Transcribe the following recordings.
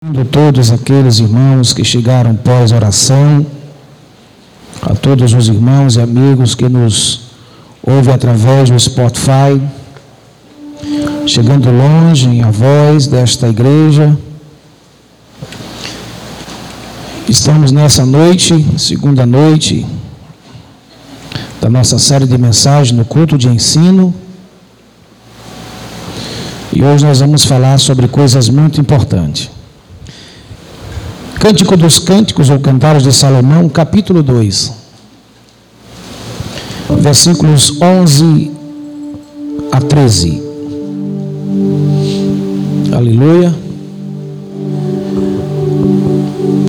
a todos aqueles irmãos que chegaram pós oração, a todos os irmãos e amigos que nos ouvem através do Spotify, chegando longe a voz desta igreja. Estamos nessa noite, segunda noite da nossa série de mensagens no culto de ensino. E hoje nós vamos falar sobre coisas muito importantes. Cântico dos Cânticos ou Cantares de Salomão, capítulo 2, versículos 11 a 13. Aleluia.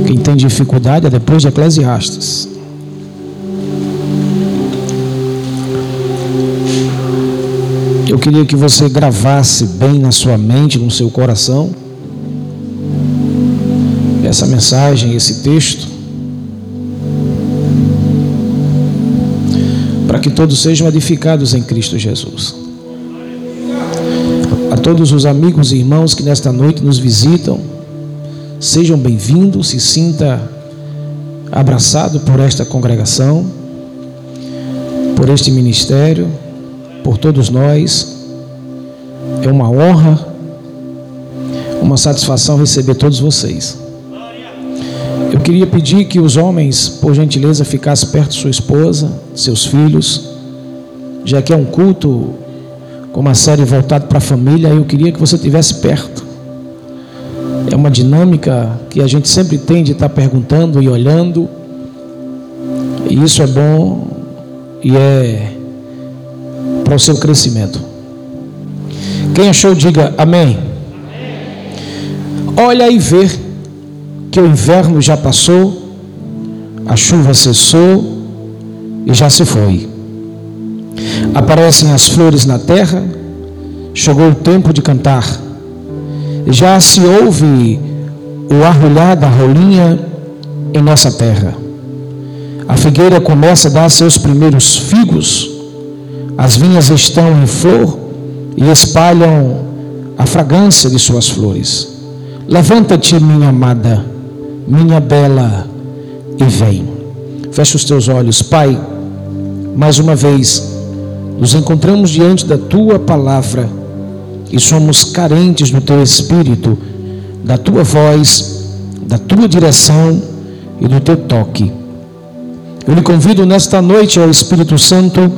Quem tem dificuldade é depois de Eclesiastes. Eu queria que você gravasse bem na sua mente, no seu coração essa mensagem, esse texto, para que todos sejam edificados em Cristo Jesus. A todos os amigos e irmãos que nesta noite nos visitam, sejam bem-vindos, se sinta abraçado por esta congregação, por este ministério, por todos nós. É uma honra, uma satisfação receber todos vocês. Queria pedir que os homens, por gentileza, ficassem perto de sua esposa, seus filhos, já que é um culto com uma série voltada para a família, eu queria que você estivesse perto. É uma dinâmica que a gente sempre tem de estar perguntando e olhando, e isso é bom e é para o seu crescimento. Quem achou, diga amém. Olha e vê que o inverno já passou, a chuva cessou e já se foi. Aparecem as flores na terra, chegou o tempo de cantar. Já se ouve o arrulhar da rolinha em nossa terra. A figueira começa a dar seus primeiros figos, as vinhas estão em flor e espalham a fragrância de suas flores. Levanta-te, minha amada minha bela, e vem. Feche os teus olhos, Pai. Mais uma vez, nos encontramos diante da tua palavra e somos carentes do teu espírito, da tua voz, da tua direção e do teu toque. Eu lhe convido nesta noite ao Espírito Santo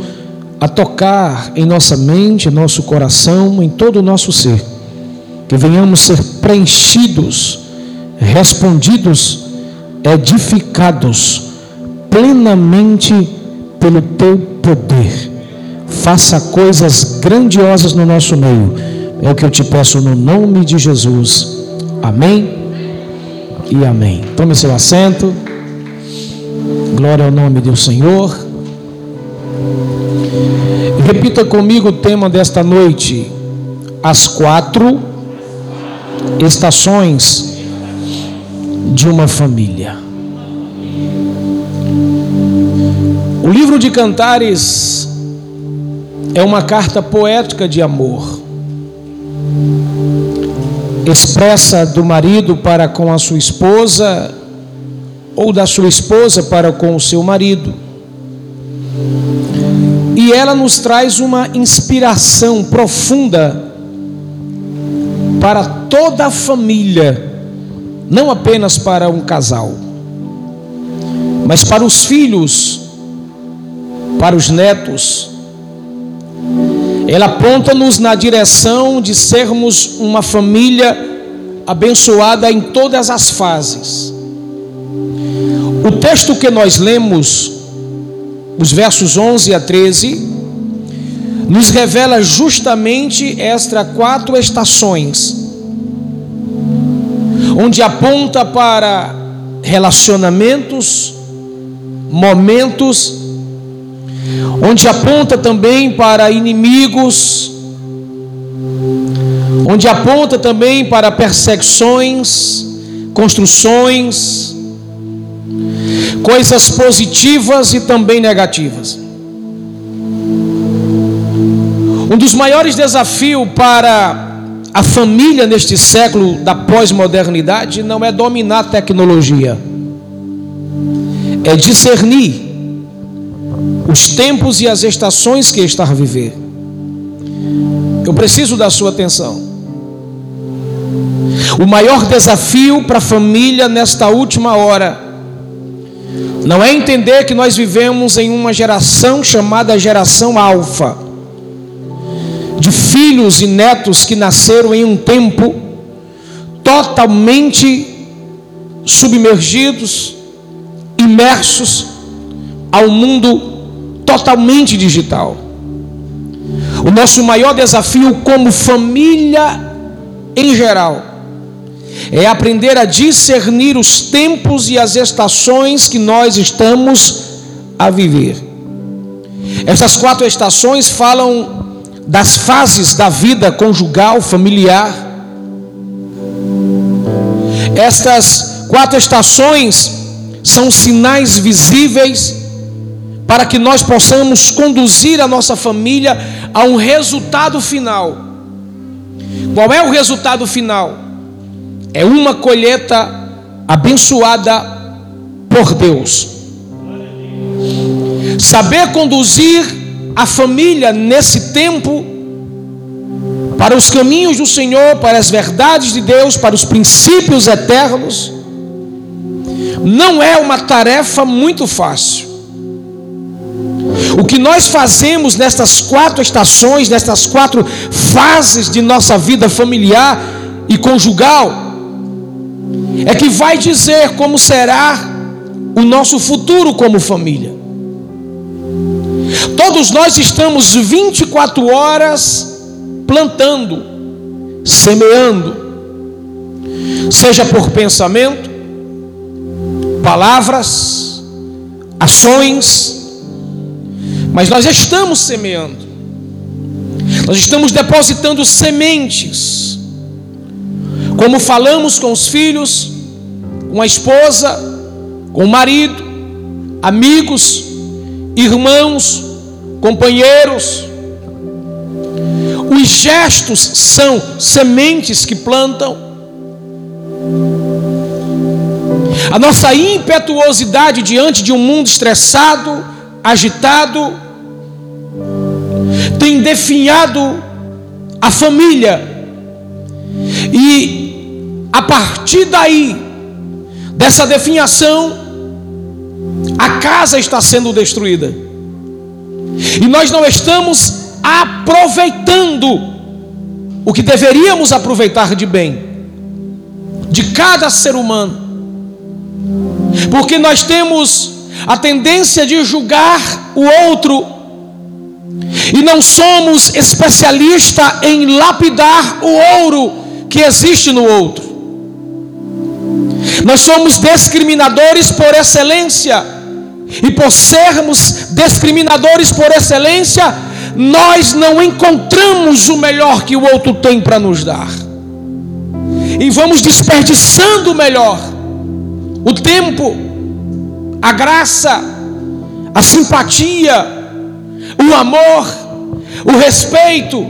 a tocar em nossa mente, em nosso coração, em todo o nosso ser, que venhamos ser preenchidos respondidos, edificados plenamente pelo teu poder. Faça coisas grandiosas no nosso meio. É o que eu te peço no nome de Jesus. Amém e amém. Tome seu assento. Glória ao nome do Senhor. Repita comigo o tema desta noite: as quatro estações de uma família. O livro de Cantares é uma carta poética de amor, expressa do marido para com a sua esposa ou da sua esposa para com o seu marido. E ela nos traz uma inspiração profunda para toda a família não apenas para um casal, mas para os filhos, para os netos. Ela aponta-nos na direção de sermos uma família abençoada em todas as fases. O texto que nós lemos, os versos 11 a 13, nos revela justamente estas quatro estações onde aponta para relacionamentos, momentos, onde aponta também para inimigos, onde aponta também para perseguições, construções, coisas positivas e também negativas. Um dos maiores desafios para a família neste século da pós-modernidade não é dominar a tecnologia, é discernir os tempos e as estações que está a viver. Eu preciso da sua atenção. O maior desafio para a família nesta última hora não é entender que nós vivemos em uma geração chamada geração alfa, filhos e netos que nasceram em um tempo totalmente submergidos, imersos ao mundo totalmente digital. O nosso maior desafio como família em geral é aprender a discernir os tempos e as estações que nós estamos a viver. Essas quatro estações falam das fases da vida conjugal, familiar. Estas quatro estações são sinais visíveis para que nós possamos conduzir a nossa família a um resultado final. Qual é o resultado final? É uma colheita abençoada por Deus. Saber conduzir a família nesse tempo para os caminhos do Senhor, para as verdades de Deus, para os princípios eternos, não é uma tarefa muito fácil. O que nós fazemos nestas quatro estações, nestas quatro fases de nossa vida familiar e conjugal, é que vai dizer como será o nosso futuro como família. Todos nós estamos 24 horas plantando, semeando, seja por pensamento, palavras, ações, mas nós estamos semeando, nós estamos depositando sementes, como falamos com os filhos, com a esposa, com o marido, amigos, irmãos, companheiros. Os gestos são sementes que plantam. A nossa impetuosidade diante de um mundo estressado, agitado, tem definhado a família, e a partir daí, dessa definhação, a casa está sendo destruída, e nós não estamos aproveitando o que deveríamos aproveitar de bem, de cada ser humano, porque nós temos a tendência de julgar o outro, e não somos especialistas em lapidar o ouro que existe no outro. Nós somos discriminadores por excelência, e por sermos discriminadores por excelência, nós não encontramos o melhor que o outro tem para nos dar, e vamos desperdiçando o melhor, o tempo, a graça, a simpatia, o amor, o respeito.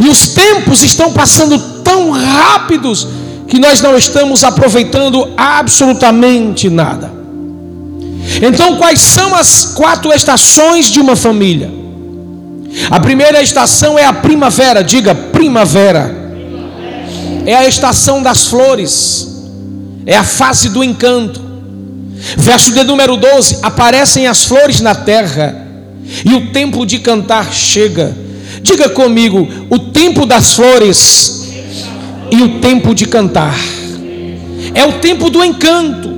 E os tempos estão passando tão rápidos que nós não estamos aproveitando absolutamente nada. Então, quais são as quatro estações de uma família? A primeira estação é a primavera, diga primavera. É a estação das flores, é a fase do encanto. Verso de número 12: Aparecem as flores na terra, e o tempo de cantar chega. Diga comigo: o tempo das flores e o tempo de cantar. É o tempo do encanto.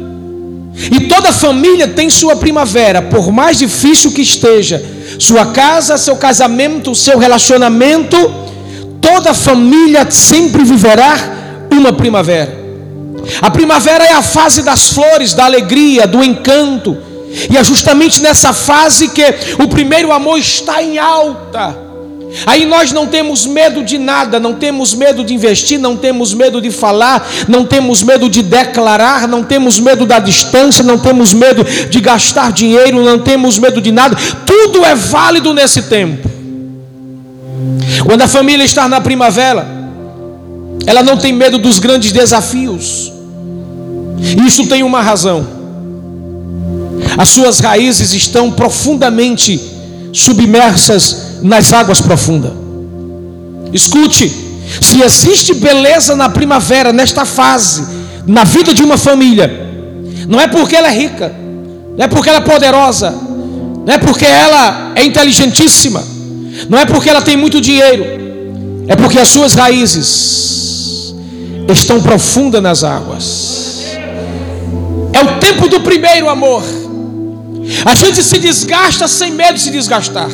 E toda família tem sua primavera, por mais difícil que esteja, sua casa, seu casamento, seu relacionamento, toda família sempre viverá uma primavera. A primavera é a fase das flores, da alegria, do encanto. E é justamente nessa fase que o primeiro amor está em alta. Aí nós não temos medo de nada, não temos medo de investir, não temos medo de falar, não temos medo de declarar, não temos medo da distância, não temos medo de gastar dinheiro, não temos medo de nada. Tudo é válido nesse tempo. Quando a família está na primavera, ela não tem medo dos grandes desafios. Isso tem uma razão. As suas raízes estão profundamente submersas nas águas profundas. Escute, se existe beleza na primavera, nesta fase, na vida de uma família, não é porque ela é rica, não é porque ela é poderosa, não é porque ela é inteligentíssima, não é porque ela tem muito dinheiro, é porque as suas raízes estão profundas nas águas. É o tempo do primeiro amor. A gente se desgasta sem medo de se desgastar.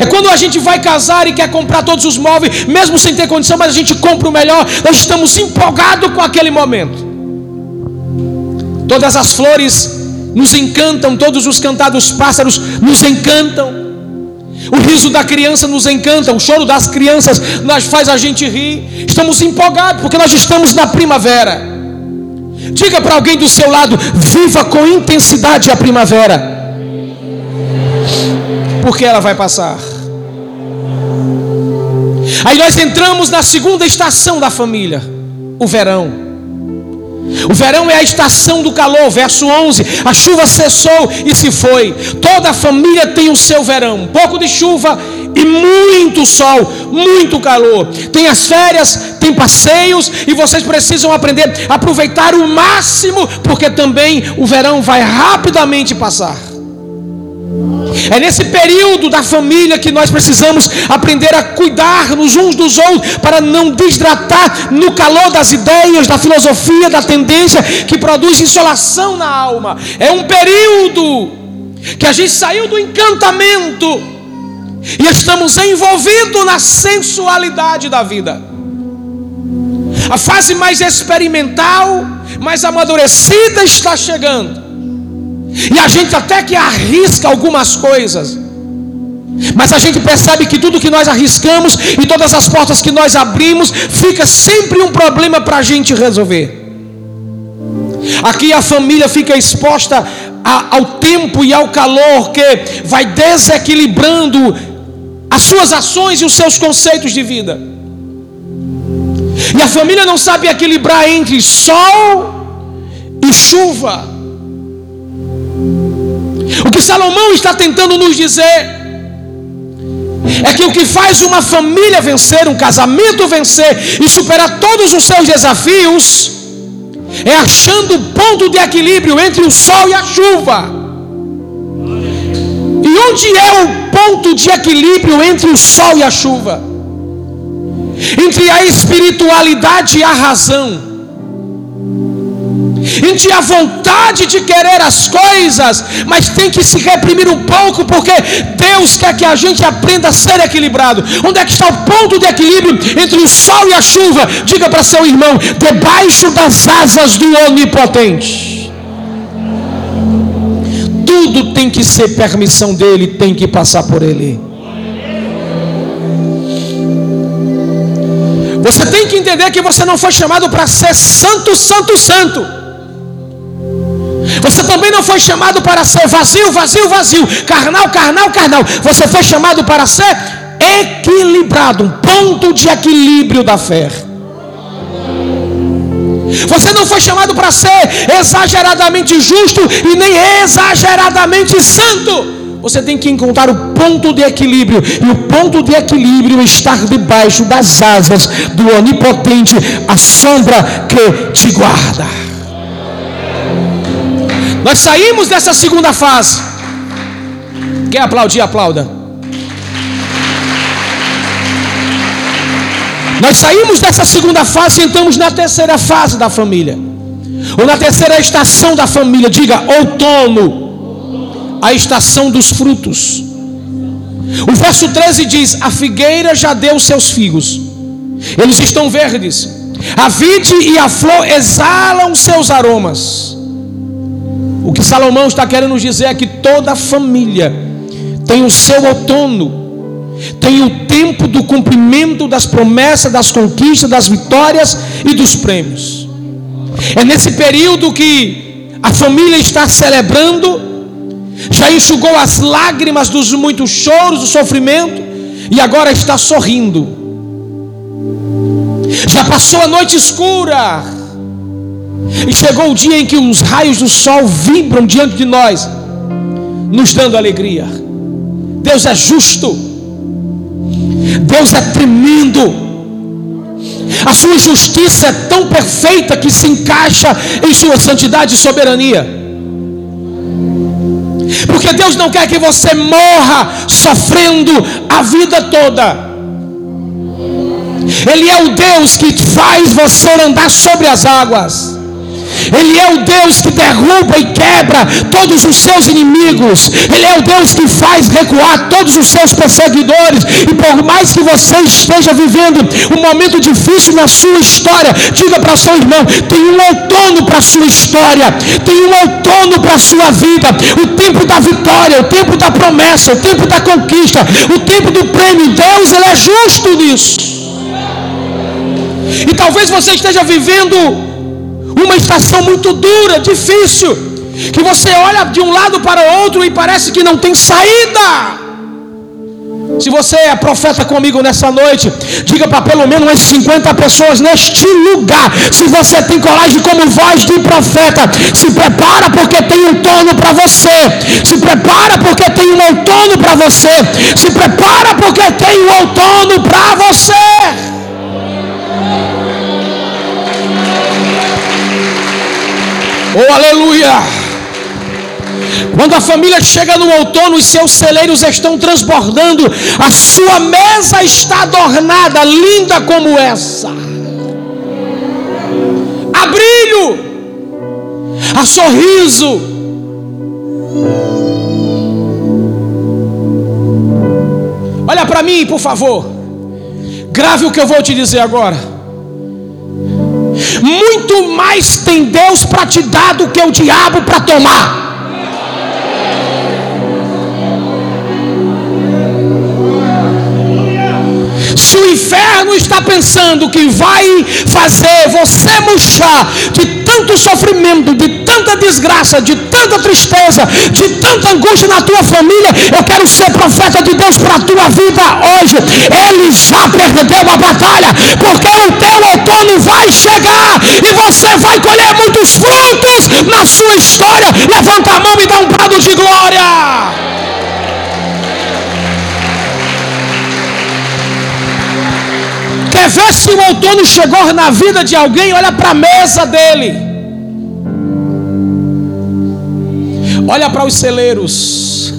É quando a gente vai casar e quer comprar todos os móveis, mesmo sem ter condição, mas a gente compra o melhor, nós estamos empolgados com aquele momento. Todas as flores nos encantam, todos os cantados pássaros nos encantam. O riso da criança nos encanta, o choro das crianças nós faz a gente rir. Estamos empolgados porque nós estamos na primavera. Diga para alguém do seu lado: viva com intensidade a primavera. Porque ela vai passar. Aí nós entramos na segunda estação da família, o verão. O verão é a estação do calor, verso 11. A chuva cessou e se foi. Toda a família tem o seu verão. Pouco de chuva e muito sol, muito calor. Tem as férias, tem passeios e vocês precisam aprender a aproveitar o máximo, porque também o verão vai rapidamente passar. É nesse período da família que nós precisamos aprender a cuidar nos uns dos outros para não desidratar no calor das ideias, da filosofia, da tendência que produz insolação na alma. É um período que a gente saiu do encantamento e estamos envolvidos na sensualidade da vida. A fase mais experimental, mais amadurecida está chegando. E a gente até que arrisca algumas coisas. Mas a gente percebe que tudo que nós arriscamos e todas as portas que nós abrimos, fica sempre um problema para a gente resolver. Aqui a família fica exposta a, ao tempo e ao calor que vai desequilibrando as suas ações e os seus conceitos de vida. E a família não sabe equilibrar entre sol e chuva. O que Salomão está tentando nos dizer é que o que faz uma família vencer, um casamento vencer e superar todos os seus desafios, é achando o ponto de equilíbrio entre o sol e a chuva. E onde é o ponto de equilíbrio entre o sol e a chuva? Entre a espiritualidade e a razão gente a vontade de querer as coisas, mas tem que se reprimir um pouco, porque Deus quer que a gente aprenda a ser equilibrado. Onde é que está o ponto de equilíbrio entre o sol e a chuva? Diga para seu irmão: debaixo das asas do Onipotente. Tudo tem que ser permissão dele, tem que passar por ele. Você tem que entender que você não foi chamado para ser santo, santo, santo. Você também não foi chamado para ser vazio, vazio, vazio, carnal, carnal, carnal. Você foi chamado para ser equilibrado, um ponto de equilíbrio da fé. Você não foi chamado para ser exageradamente justo e nem exageradamente santo. Você tem que encontrar o ponto de equilíbrio, e o ponto de equilíbrio é estar debaixo das asas do Onipotente, a sombra que te guarda. Nós saímos dessa segunda fase. Quer aplaudir? Aplauda. Nós saímos dessa segunda fase e entramos na terceira fase da família. Ou na terceira estação da família. Diga outono. A estação dos frutos. O verso 13 diz: A figueira já deu seus figos, eles estão verdes. A vide e a flor exalam seus aromas. O que Salomão está querendo nos dizer é que toda família tem o seu outono, tem o tempo do cumprimento das promessas, das conquistas, das vitórias e dos prêmios. É nesse período que a família está celebrando, já enxugou as lágrimas dos muitos choros, do sofrimento, e agora está sorrindo. Já passou a noite escura. E chegou o dia em que os raios do sol vibram diante de nós, nos dando alegria. Deus é justo. Deus é tremendo. A sua justiça é tão perfeita que se encaixa em sua santidade e soberania. Porque Deus não quer que você morra sofrendo a vida toda. Ele é o Deus que faz você andar sobre as águas. Ele é o Deus que derruba e quebra todos os seus inimigos. Ele é o Deus que faz recuar todos os seus perseguidores. E por mais que você esteja vivendo um momento difícil na sua história, diga para seu irmão: tem um outono para a sua história, tem um outono para a sua vida. O tempo da vitória, o tempo da promessa, o tempo da conquista, o tempo do prêmio. Deus, Ele é justo nisso. E talvez você esteja vivendo uma estação muito dura, difícil, que você olha de um lado para o outro e parece que não tem saída. Se você é profeta comigo nessa noite, diga para pelo menos umas 50 pessoas neste lugar. Se você tem coragem como voz de profeta, se prepara porque tem um tono para você. Se prepara porque tem um outono para você. Se prepara porque tem um outono para você. Oh, aleluia! Quando a família chega no outono, os seus celeiros estão transbordando, a sua mesa está adornada, linda como essa. A brilho, a sorriso. Olha para mim, por favor. Grave o que eu vou te dizer agora muito mais tem Deus para te dar do que o diabo para tomar. Se o inferno está pensando que vai fazer você murchar de tanto sofrimento, de tanta desgraça, de tanta tristeza, de tanta angústia na tua família, eu quero ser profeta de Deus para a tua vida hoje. Ele já perdeu a batalha, porque o teu outono vai chegar e você vai colher muitos frutos na sua história. Levanta a mão e dá um brado de glória. Quer ver se o outono chegou na vida de alguém? Olha para a mesa dele. Olha para os celeiros.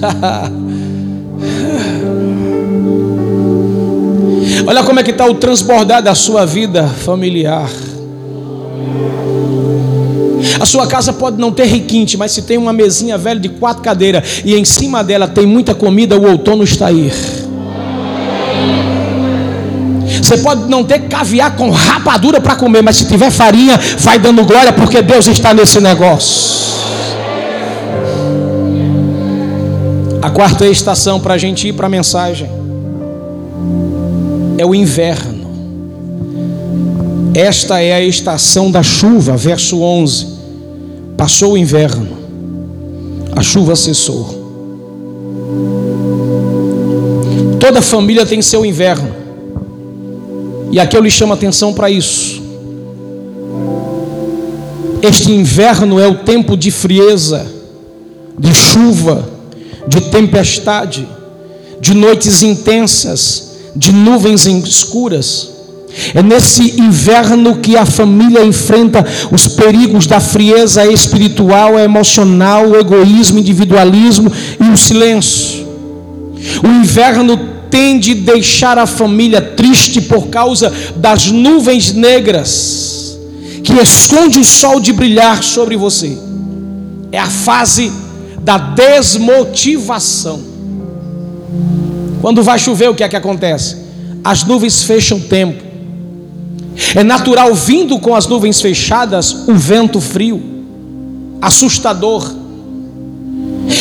Olha como é que está o transbordar da sua vida familiar. A sua casa pode não ter requinte, mas se tem uma mesinha velha de quatro cadeiras e em cima dela tem muita comida, o outono está aí. Você pode não ter caviar com rapadura para comer, mas se tiver farinha, vai dando glória porque Deus está nesse negócio. A quarta estação para a gente ir para a mensagem é o inverno. Esta é a estação da chuva, verso 11. Passou o inverno, a chuva cessou. Toda família tem seu inverno, e aqui eu lhe chamo a atenção para isso. Este inverno é o tempo de frieza, de chuva, de tempestade, de noites intensas, de nuvens escuras. É nesse inverno que a família enfrenta os perigos da frieza espiritual, emocional, o egoísmo, individualismo e o silêncio. O inverno tende a deixar a família triste por causa das nuvens negras que esconde o sol de brilhar sobre você. É a fase da desmotivação. Quando vai chover, o que é que acontece? As nuvens fecham o tempo. É natural, vindo com as nuvens fechadas, o vento frio, assustador.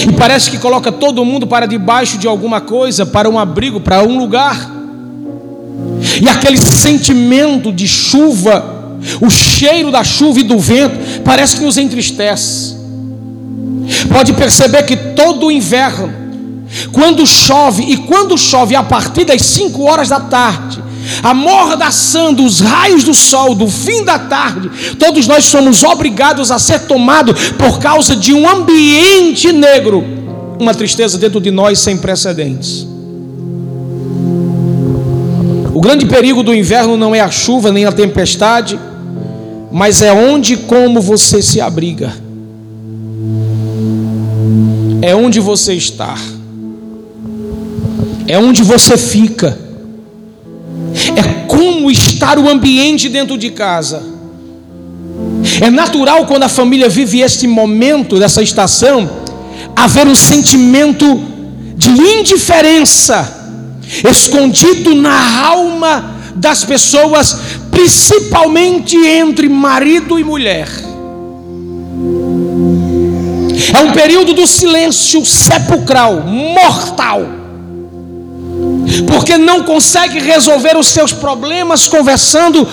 E parece que coloca todo mundo para debaixo de alguma coisa, para um abrigo, para um lugar. E aquele sentimento de chuva, o cheiro da chuva e do vento, parece que nos entristece. Pode perceber que todo o inverno, quando chove, e quando chove a partir das 5 horas da tarde, amordaçando os raios do sol do fim da tarde, todos nós somos obrigados a ser tomados por causa de um ambiente negro, uma tristeza dentro de nós sem precedentes. O grande perigo do inverno não é a chuva nem a tempestade, mas é onde e como você se abriga. É onde você está. É onde você fica. É como estar o ambiente dentro de casa. É natural quando a família vive este momento, dessa estação, haver um sentimento de indiferença escondido na alma das pessoas, principalmente entre marido e mulher. É um período do silêncio sepulcral, mortal, porque não consegue resolver os seus problemas conversando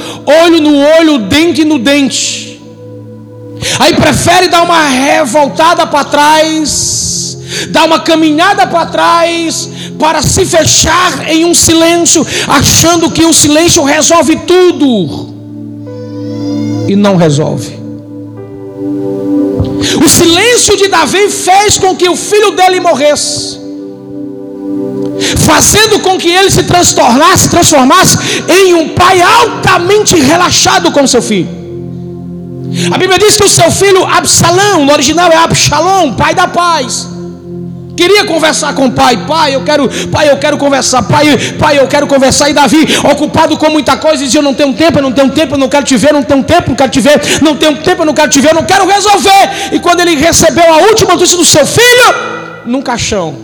olho no olho, dente no dente. Aí prefere dar uma revoltada para trás, dar uma caminhada para trás, para se fechar em um silêncio, achando que o silêncio resolve tudo, e não resolve. O silêncio de Davi fez com que o filho dele morresse, fazendo com que ele se transformasse, transformasse em um pai altamente relaxado com seu filho. A Bíblia diz que o seu filho Absalão, no original é Absalom, pai da paz Queria conversar com o pai, pai, eu quero, pai, eu quero conversar, pai, pai, eu quero conversar. E Davi, ocupado com muita coisa, dizia: Eu não tenho tempo, eu não tenho tempo, eu não quero te ver, não tenho tempo, não quero te ver, não tenho tempo, eu não quero te ver, eu não quero resolver. E quando ele recebeu a última notícia do seu filho, num caixão.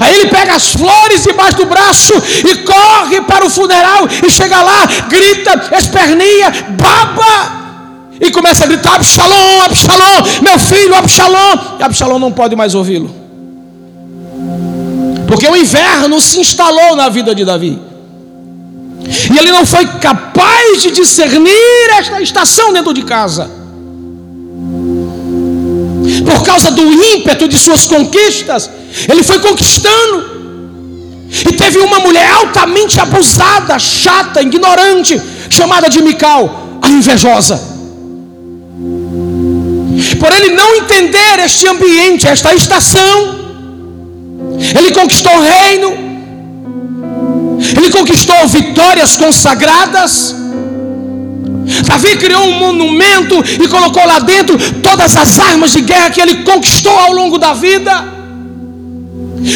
Aí ele pega as flores debaixo do braço e corre para o funeral e chega lá, grita, espernia, baba e começa a gritar: Absalom, Absalom, meu filho, Absalom. E Absalom não pode mais ouvi-lo. Porque o inverno se instalou na vida de Davi. E ele não foi capaz de discernir esta estação dentro de casa. Por causa do ímpeto de suas conquistas, ele foi conquistando. E teve uma mulher altamente abusada, chata, ignorante, chamada de Mical, a invejosa. Por ele não entender este ambiente, esta estação, ele conquistou o reino, ele conquistou vitórias consagradas. Davi criou um monumento e colocou lá dentro todas as armas de guerra que ele conquistou ao longo da vida.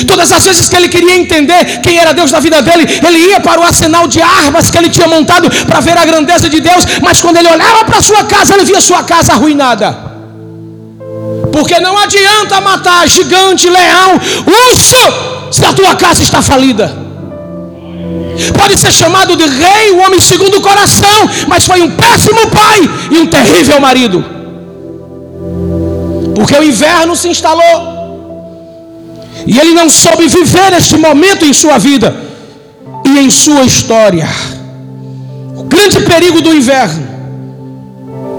Todas as vezes que ele queria entender quem era Deus na vida dele, ele ia para o arsenal de armas que ele tinha montado para ver a grandeza de Deus, mas quando ele olhava para sua casa, ele via sua casa arruinada. Porque não adianta matar gigante, leão, urso, se a tua casa está falida. Pode ser chamado de rei, o homem segundo o coração, mas foi um péssimo pai e um terrível marido. Porque o inverno se instalou. E ele não soube viver este momento em sua vida e em sua história. O grande perigo do inverno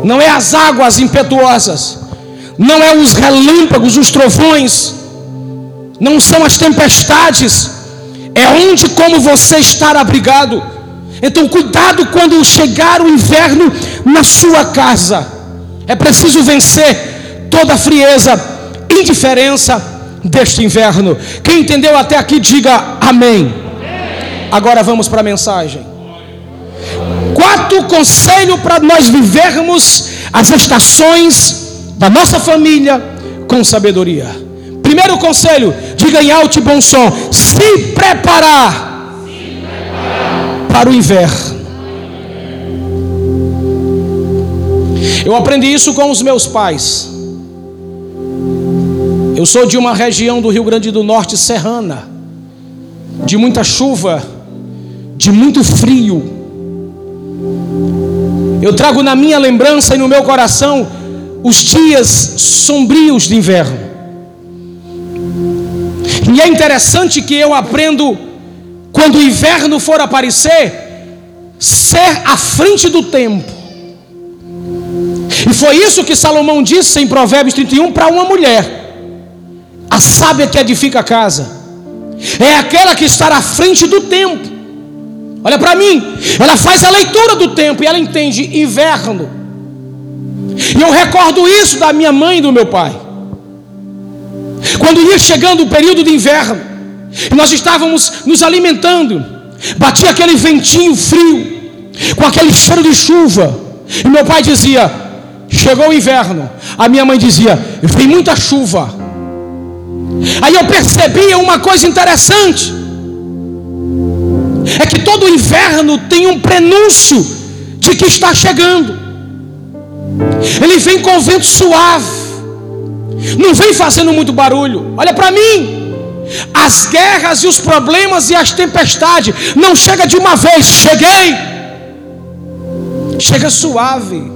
não é as águas impetuosas, não é os relâmpagos, os trovões, não são as tempestades, é onde como você estar abrigado. Então cuidado quando chegar o inverno na sua casa. É preciso vencer toda a frieza, indiferença deste inverno. Quem entendeu até aqui, diga amém. Agora vamos para a mensagem. Quarto conselho para nós vivermos as estações da nossa família com sabedoria. Primeiro conselho, diga em alto e bom som: se preparar, se preparar. para o inverno. Eu aprendi isso com os meus pais. Eu sou de uma região do Rio Grande do Norte serrana, de muita chuva, de muito frio. Eu trago na minha lembrança e no meu coração os dias sombrios de inverno. E é interessante que eu aprendo, quando o inverno for aparecer, ser à frente do tempo. E foi isso que Salomão disse em Provérbios 31 para uma mulher: a sábia que edifica a casa, é aquela que está à frente do tempo. Olha para mim, ela faz a leitura do tempo e ela entende inverno. E eu recordo isso da minha mãe e do meu pai. Quando ia chegando o período de inverno, e nós estávamos nos alimentando, batia aquele ventinho frio, com aquele cheiro de chuva, e meu pai dizia: Chegou o inverno. A minha mãe dizia: Vem muita chuva. Aí eu percebia uma coisa interessante: é que todo inverno tem um prenúncio de que está chegando. Ele vem com vento suave, não vem fazendo muito barulho. Olha para mim, as guerras e os problemas e as tempestades não chega de uma vez. Cheguei, chega suave,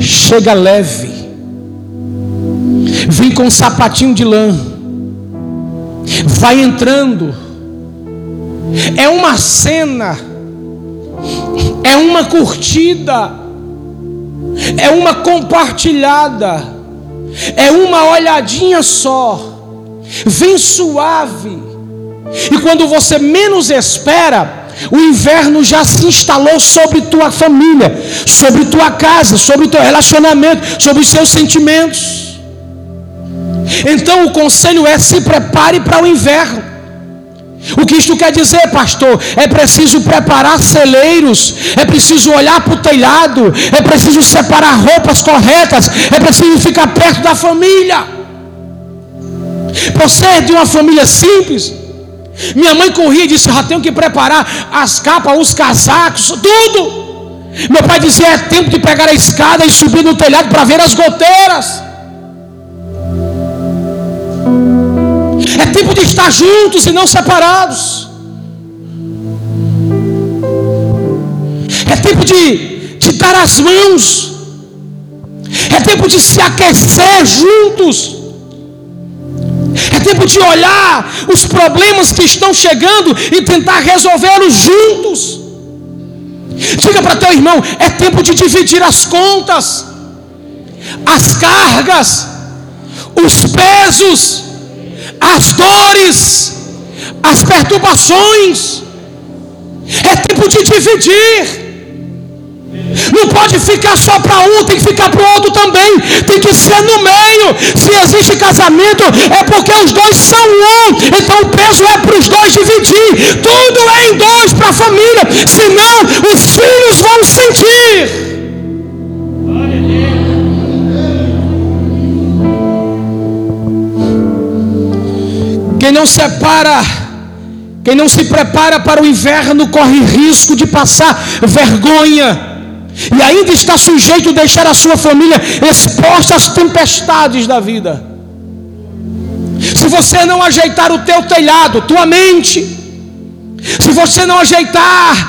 chega leve, vem com um sapatinho de lã, vai entrando. É uma cena, é uma curtida, é uma compartilhada, é uma olhadinha só, vem suave, e quando você menos espera, o inverno já se instalou sobre tua família, sobre tua casa, sobre o teu relacionamento, sobre os seus sentimentos. Então o conselho é: se prepare para o inverno. O que isto quer dizer, pastor? É preciso preparar celeiros, é preciso olhar para o telhado, é preciso separar roupas corretas, é preciso ficar perto da família. Por ser de uma família simples, minha mãe corria e disse: já tenho que preparar as capas, os casacos, tudo. Meu pai dizia: é tempo de pegar a escada e subir no telhado para ver as goteiras. É tempo de estar juntos e não separados. É tempo de, de dar as mãos. É tempo de se aquecer juntos. É tempo de olhar os problemas que estão chegando e tentar resolvê-los juntos. Diga para teu irmão: é tempo de dividir as contas, as cargas, os pesos, as dores, as perturbações. É tempo de dividir. Não pode ficar só para um, tem que ficar para o outro também. Tem que ser no meio. Se existe casamento, é porque os dois são um. Então o peso é para os dois dividir. Tudo é em dois para a família. Senão os filhos vão sentir. Não separa, quem não se prepara para o inverno, corre risco de passar vergonha e ainda está sujeito a deixar a sua família exposta às tempestades da vida. Se você não ajeitar o teu telhado, tua mente, se você não ajeitar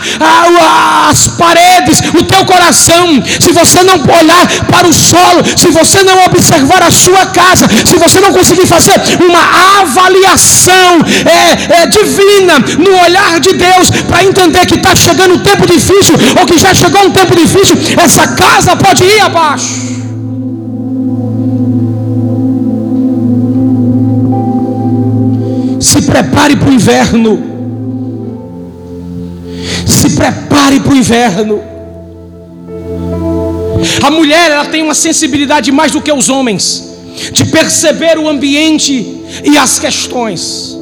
as paredes, o teu coração, se você não olhar para o solo, se você não observar a sua casa, se você não conseguir fazer uma avaliação é, é, divina no olhar de Deus para entender que está chegando um tempo difícil ou que já chegou um tempo difícil, essa casa pode ir abaixo. Se prepare para o inverno prepare para o inverno. A mulher ela tem uma sensibilidade mais do que os homens de perceber o ambiente e as questões.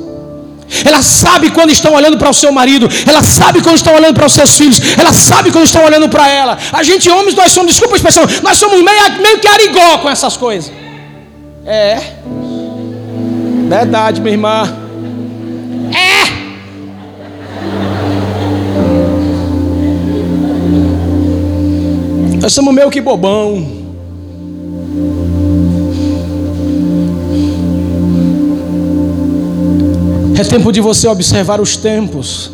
Ela sabe quando estão olhando para o seu marido, ela sabe quando estão olhando para os seus filhos, ela sabe quando estão olhando para ela. A gente, homens, nós somos, desculpa a expressão, nós somos meio, meio que arigó com essas coisas. É, verdade, minha irmã. Nós somos meio que bobão. É tempo de você observar os tempos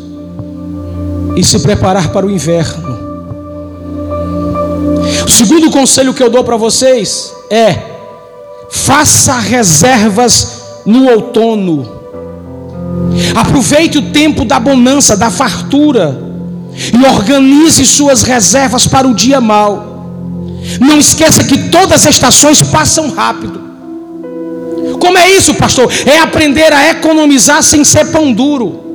e se preparar para o inverno. O segundo conselho que eu dou para vocês é: faça reservas no outono. Aproveite o tempo da bonança, da fartura e organize suas reservas para o dia mau. Não esqueça que todas as estações passam rápido. Como é isso, pastor? É aprender a economizar sem ser pão duro.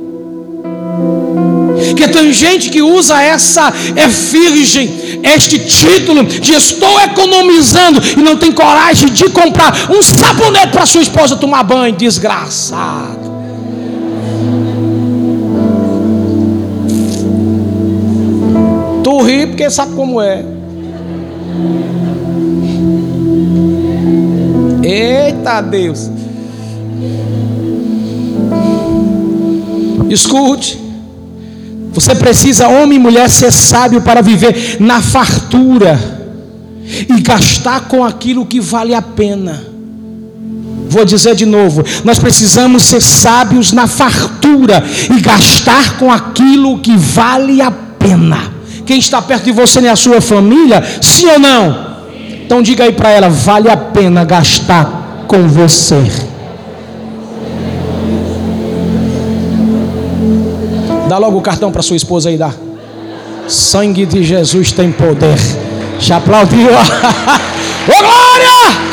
Que tem gente que usa essa é virgem, este título de estou economizando e não tem coragem de comprar um sabonete para sua esposa tomar banho, desgraçado. Porque sabe como é. Eita Deus. Escute. Você precisa, homem e mulher, ser sábio para viver na fartura e gastar com aquilo que vale a pena. Vou dizer de novo: nós precisamos ser sábios na fartura e gastar com aquilo que vale a pena. Quem está perto de você é a sua família? Sim ou não? Então diga aí para ela: vale a pena gastar com você. Dá logo o cartão para sua esposa aí, dá. Sangue de Jesus tem poder. Já aplaudiu? Ô glória!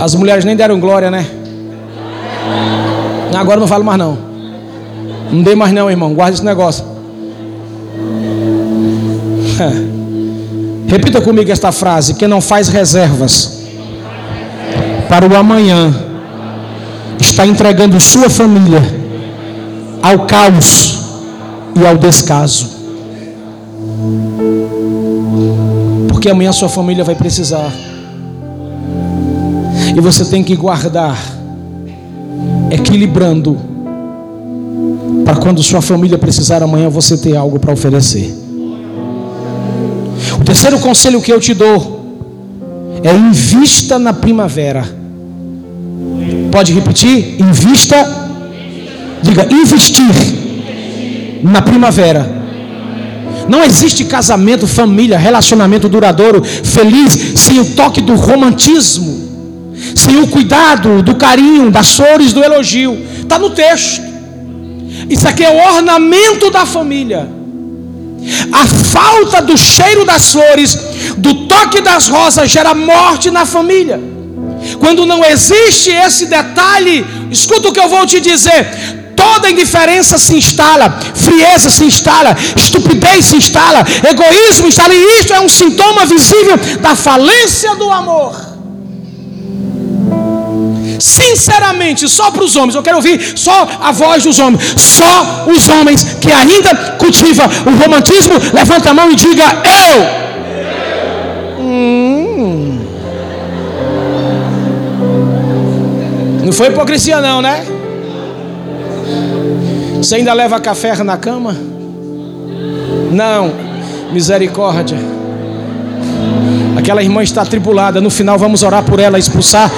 As mulheres nem deram glória, né? Agora não falo mais não. Não dei mais não, irmão. Guarda esse negócio. Repita comigo esta frase: quem não faz reservas para o amanhã, está entregando sua família ao caos e ao descaso. Porque amanhã sua família vai precisar. E você tem que guardar, equilibrando, para quando sua família precisar amanhã você ter algo para oferecer. O terceiro conselho que eu te dou é invista na primavera. Pode repetir? Invista. Diga, investir na primavera. Não existe casamento, família, relacionamento duradouro, feliz, sem o toque do romantismo, sem o cuidado, do carinho, das flores, do elogio. Está no texto. Isso aqui é o ornamento da família. A falta do cheiro das flores, do toque das rosas, gera morte na família. Quando não existe esse detalhe, escuta o que eu vou te dizer: toda indiferença se instala, frieza se instala, estupidez se instala, egoísmo instala, e isso é um sintoma visível da falência do amor. Sinceramente, só para os homens, eu quero ouvir só a voz dos homens, só os homens que ainda cultivam o romantismo, levanta a mão e diga eu. Hum. Não foi hipocrisia, não, né? Você ainda leva café na cama? Não, misericórdia. Aquela irmã está tribulada. No final, vamos orar por ela, expulsar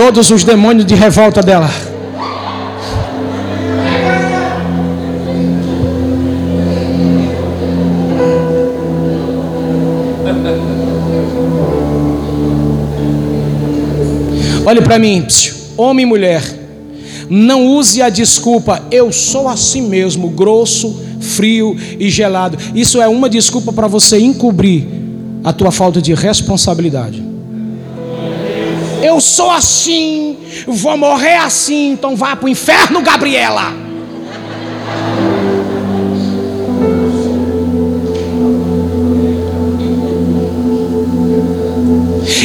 todos os demônios de revolta dela. Olhe para mim, homem e mulher, não use a desculpa, eu sou assim mesmo, grosso, frio e gelado. Isso é uma desculpa para você encobrir a tua falta de responsabilidade. Eu sou assim, vou morrer assim, então vá para o inferno, Gabriela.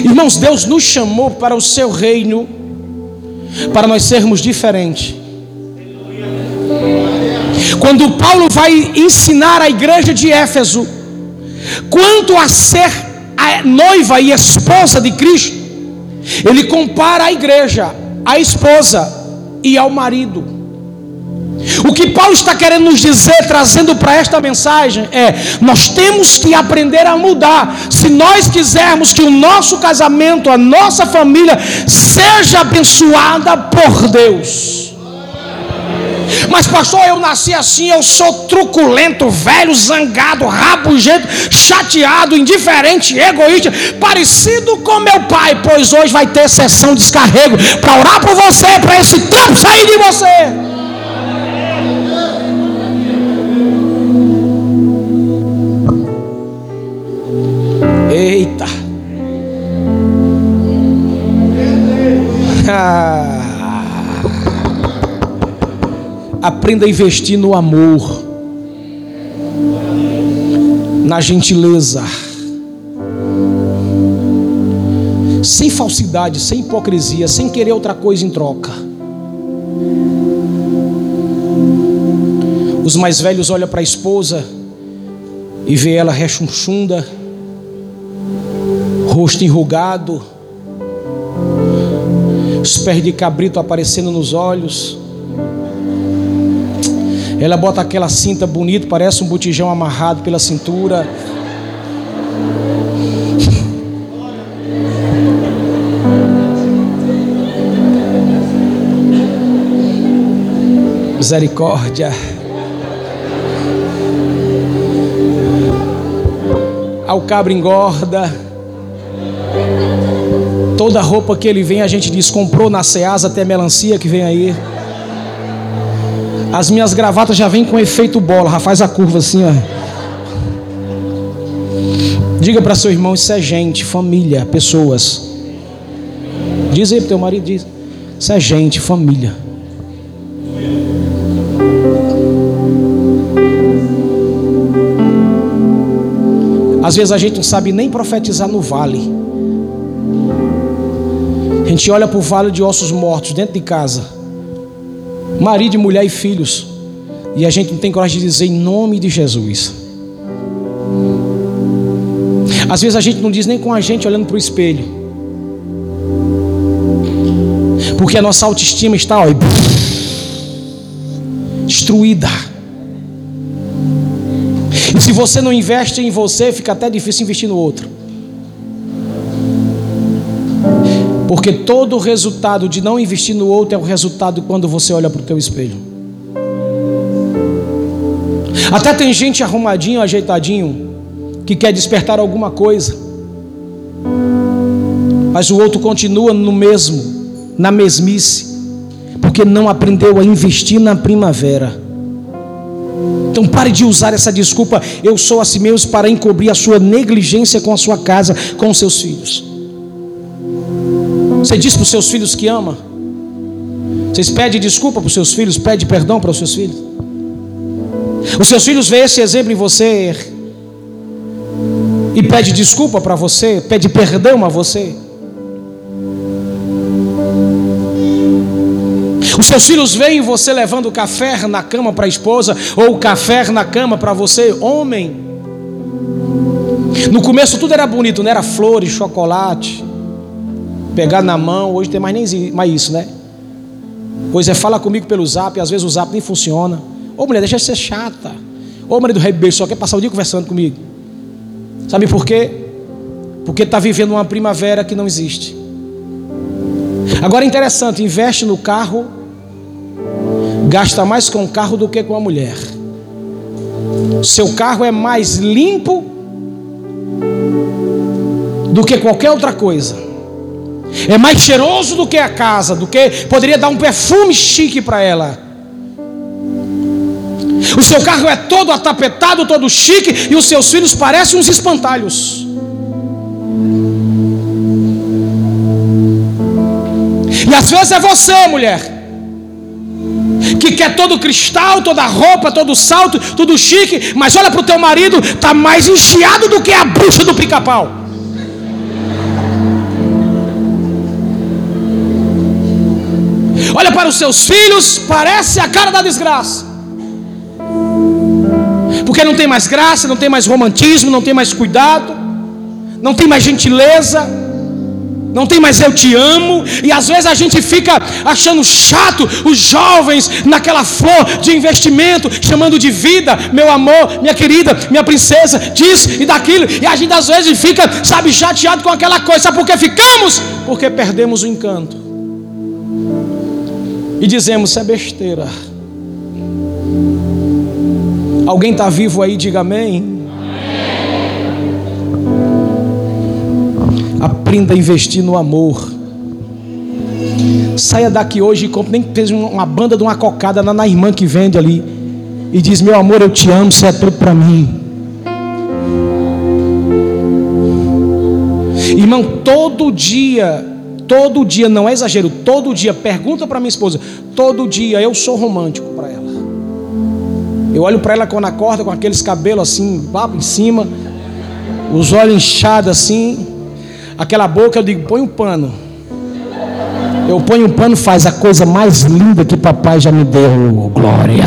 Irmãos, Deus nos chamou para o seu reino para nós sermos diferentes. Quando Paulo vai ensinar a igreja de Éfeso quanto a ser a noiva e esposa de Cristo, ele compara a igreja, a esposa e ao marido. O que Paulo está querendo nos dizer, trazendo para esta mensagem, é: nós temos que aprender a mudar. Se nós quisermos que o nosso casamento, a nossa família, seja abençoada por Deus. Mas, pastor, eu nasci assim, eu sou truculento, velho, zangado, rabugento, chateado, indiferente, egoísta, parecido com meu pai, pois hoje vai ter sessão de descarrego para orar por você, para esse tempo sair de você. Aprenda a investir no amor, na gentileza, sem falsidade, sem hipocrisia, sem querer outra coisa em troca. Os mais velhos olham para a esposa e vê ela rechonchunda, rosto enrugado, os pés de cabrito aparecendo nos olhos. Ela bota aquela cinta bonita, parece um botijão amarrado pela cintura. Misericórdia. Ao cabra engorda. Toda roupa que ele vem, a gente diz: comprou na Ceasa até melancia que vem aí. As minhas gravatas já vêm com efeito bola, já faz a curva assim, ó. Diga para seu irmão: isso é gente, família, pessoas. Diz aí para teu marido: diz. Isso é gente, família. Às vezes a gente não sabe nem profetizar no vale. A gente olha para o vale de ossos mortos dentro de casa, marido, mulher e filhos, e a gente não tem coragem de dizer em nome de Jesus. Às vezes a gente não diz nem com a gente olhando para o espelho, porque a nossa autoestima está ó, destruída. E se você não investe em você, fica até difícil investir no outro. Porque todo resultado de não investir no outro é o resultado quando você olha para o teu espelho. Até tem gente arrumadinho, ajeitadinho, que quer despertar alguma coisa. Mas o outro continua no mesmo, na mesmice, porque não aprendeu a investir na primavera. Então pare de usar essa desculpa, eu sou assim mesmo, para encobrir a sua negligência com a sua casa, com os seus filhos. Você diz para os seus filhos que ama? Vocês pedem desculpa para os seus filhos, pede perdão para os seus filhos? Os seus filhos veem esse exemplo em você e pede desculpa para você, pede perdão a você. Os seus filhos veem você levando café na cama para a esposa, ou café na cama para você, homem. No começo tudo era bonito, não era flores, chocolate, pegar na mão. Hoje tem mais nem mais isso, né? Pois é, fala comigo pelo zap, às vezes o zap nem funciona. Ô mulher, deixa de ser chata. Ô marido rei beijo, só quer passar o dia conversando comigo. Sabe por quê? Porque está vivendo uma primavera que não existe. Agora é interessante, investe no carro gasta mais com o carro do que com a mulher. Seu carro é mais limpo do que qualquer outra coisa. É mais cheiroso do que a casa, do que poderia dar um perfume chique para ela. O seu carro é todo atapetado, todo chique, e os seus filhos parecem uns espantalhos. E às vezes é você, mulher, que quer todo cristal, toda roupa, todo salto, tudo chique, mas olha para o teu marido, está mais encheado do que a bucha do pica-pau. Olha para os seus filhos, parece a cara da desgraça. Porque não tem mais graça, não tem mais romantismo, não tem mais cuidado, não tem mais gentileza não tem mais eu te amo, e às vezes a gente fica achando chato os jovens naquela flor de investimento, chamando de vida, meu amor, minha querida, minha princesa, disso e daquilo, e a gente às vezes fica, sabe, chateado com aquela coisa, sabe por que ficamos? Porque perdemos o encanto, e dizemos, isso é besteira. Alguém está vivo aí, diga amém. Aprenda a investir no amor. Saia daqui hoje e compre, nem fez uma banda de uma cocada na, na irmã que vende ali. E diz: Meu amor, eu te amo, você é tudo para mim. Irmão, todo dia, todo dia, não é exagero, todo dia, pergunta para minha esposa, todo dia eu sou romântico para ela. Eu olho para ela quando acorda com aqueles cabelos assim, papo em cima, os olhos inchados assim, aquela boca, eu digo, põe um pano. Eu ponho um pano, faz a coisa mais linda que papai já me deu. Glória.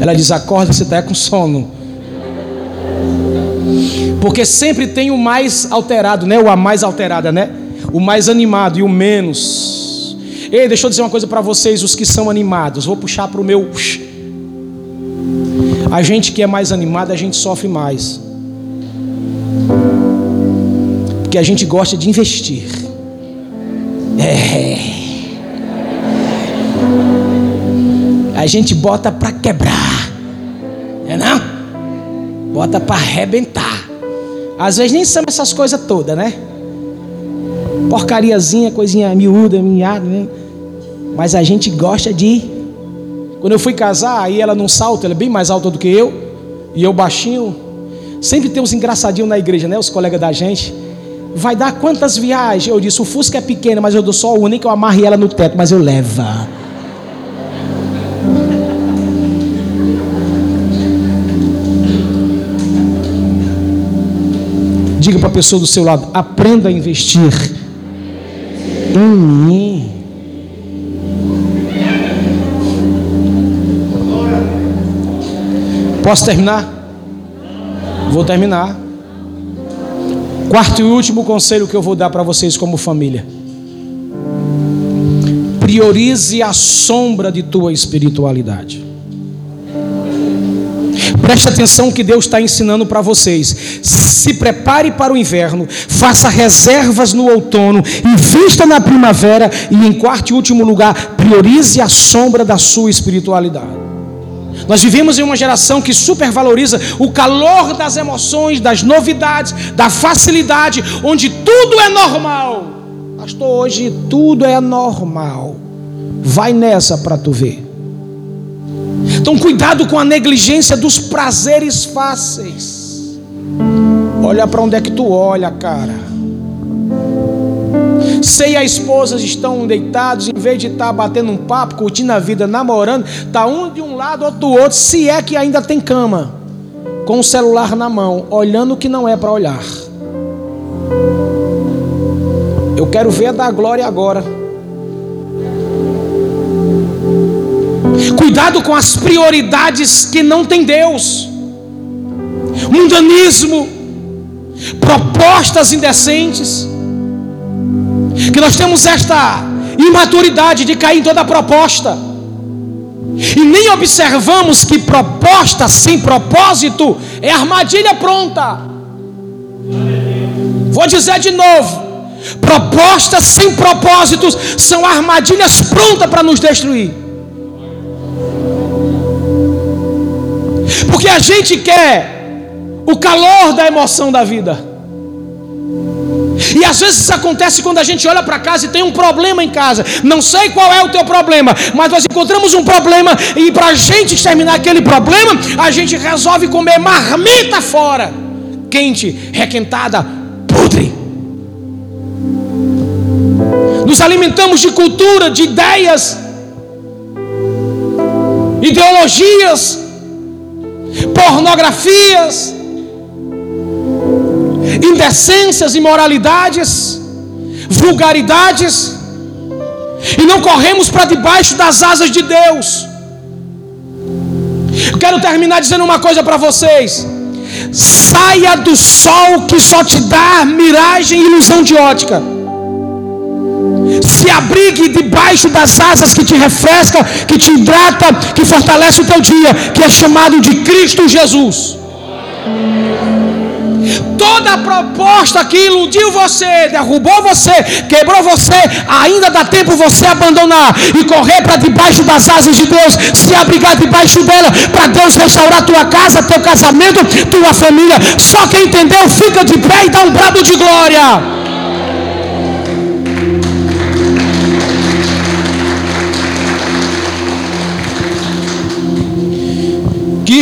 Ela diz: acorda, você está com sono. Porque sempre tem o mais alterado, né? O a mais alterada, né? O mais animado e o menos. Ei, deixa eu dizer uma coisa para vocês, os que são animados. Vou puxar para o meu. A gente que é mais animado, a gente sofre mais. Porque a gente gosta de investir. É. A gente bota para quebrar. É não? Bota para arrebentar. Às vezes nem são essas coisas todas, né? Porcariazinha, coisinha miúda, minhada, né? Mas a gente gosta de. Quando eu fui casar, aí ela num salto, ela é bem mais alta do que eu, e eu baixinho. Sempre tem uns engraçadinhos na igreja, né? Os colegas da gente. Vai dar quantas viagens? Eu disse: o Fusca é pequeno, mas eu dou só nem que eu amarre ela no teto, mas eu levo. Diga para a pessoa do seu lado: aprenda a investir em mim. Posso terminar? Vou terminar. Quarto e último conselho que eu vou dar para vocês como família. Priorize a sombra de tua espiritualidade. Preste atenção que Deus está ensinando para vocês. Se prepare para o inverno, faça reservas no outono, invista na primavera e, em quarto e último lugar, priorize a sombra da sua espiritualidade. Nós vivemos em uma geração que supervaloriza o calor das emoções, das novidades, da facilidade, onde tudo é normal. Pastor, hoje tudo é normal. Vai nessa para tu ver. Então, cuidado com a negligência dos prazeres fáceis. Olha para onde é que tu olha, cara. Você e a esposa estão deitados, em vez de estar tá batendo um papo, curtindo a vida, namorando, está um de um lado, outro do outro, se é que ainda tem cama, com o celular na mão, olhando o que não é para olhar. Eu quero ver a da glória agora. Cuidado com as prioridades que não tem Deus. Mundanismo, propostas indecentes que nós temos esta imaturidade de cair em toda proposta. E nem observamos que proposta sem propósito é armadilha pronta. Vou dizer de novo: propostas sem propósitos são armadilhas prontas para nos destruir. Porque a gente quer o calor da emoção da vida. E às vezes isso acontece quando a gente olha para casa e tem um problema em casa. Não sei qual é o teu problema, mas nós encontramos um problema e para a gente exterminar aquele problema, a gente resolve comer marmita fora, quente, requentada, podre. Nos alimentamos de cultura, de ideias, ideologias, pornografias indecências, imoralidades, vulgaridades, e não corremos para debaixo das asas de Deus. quero terminar dizendo uma coisa para vocês. Saia do sol que só te dá miragem e ilusão de ótica. Se abrigue debaixo das asas que te refresca, que te hidrata, que fortalece o teu dia, que é chamado de Cristo Jesus. Toda proposta que iludiu você, derrubou você, quebrou você, ainda dá tempo você abandonar e correr para debaixo das asas de Deus, se abrigar debaixo dela, para Deus restaurar tua casa, teu casamento, tua família. Só quem entendeu, fica de pé e dá um brado de glória.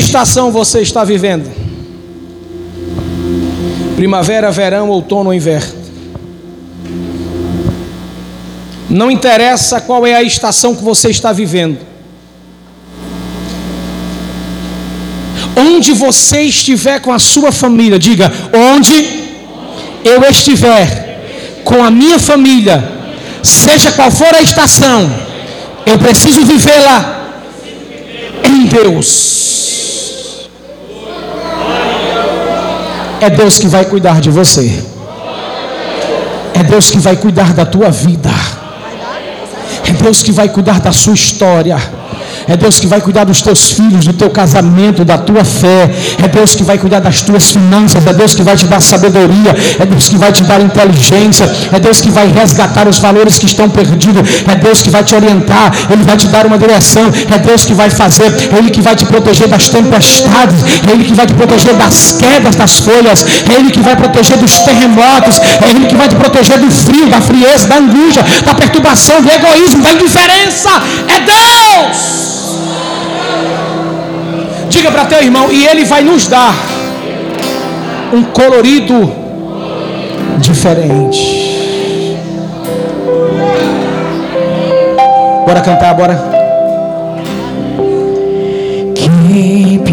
Estação você está vivendo? primavera, verão, outono ou inverno. Não interessa qual é a estação que você está vivendo. Onde você estiver com a sua família, diga: onde eu estiver com a minha família, seja qual for a estação, eu preciso vivê-la em Deus. É Deus que vai cuidar de você. É Deus que vai cuidar da tua vida. É Deus que vai cuidar da sua história. É Deus que vai cuidar dos teus filhos, do teu casamento, da tua fé. É Deus que vai cuidar das tuas finanças. É Deus que vai te dar sabedoria. É Deus que vai te dar inteligência. É Deus que vai resgatar os valores que estão perdidos. É Deus que vai te orientar. Ele vai te dar uma direção. É Deus que vai fazer. É Ele que vai te proteger das tempestades. É Ele que vai te proteger das quedas das folhas. É Ele que vai proteger dos terremotos. É Ele que vai te proteger do frio, da frieza, da angústia, da perturbação, do egoísmo, da indiferença. É Deus. Diga para teu irmão, e ele vai nos dar um colorido diferente. Bora cantar, bora.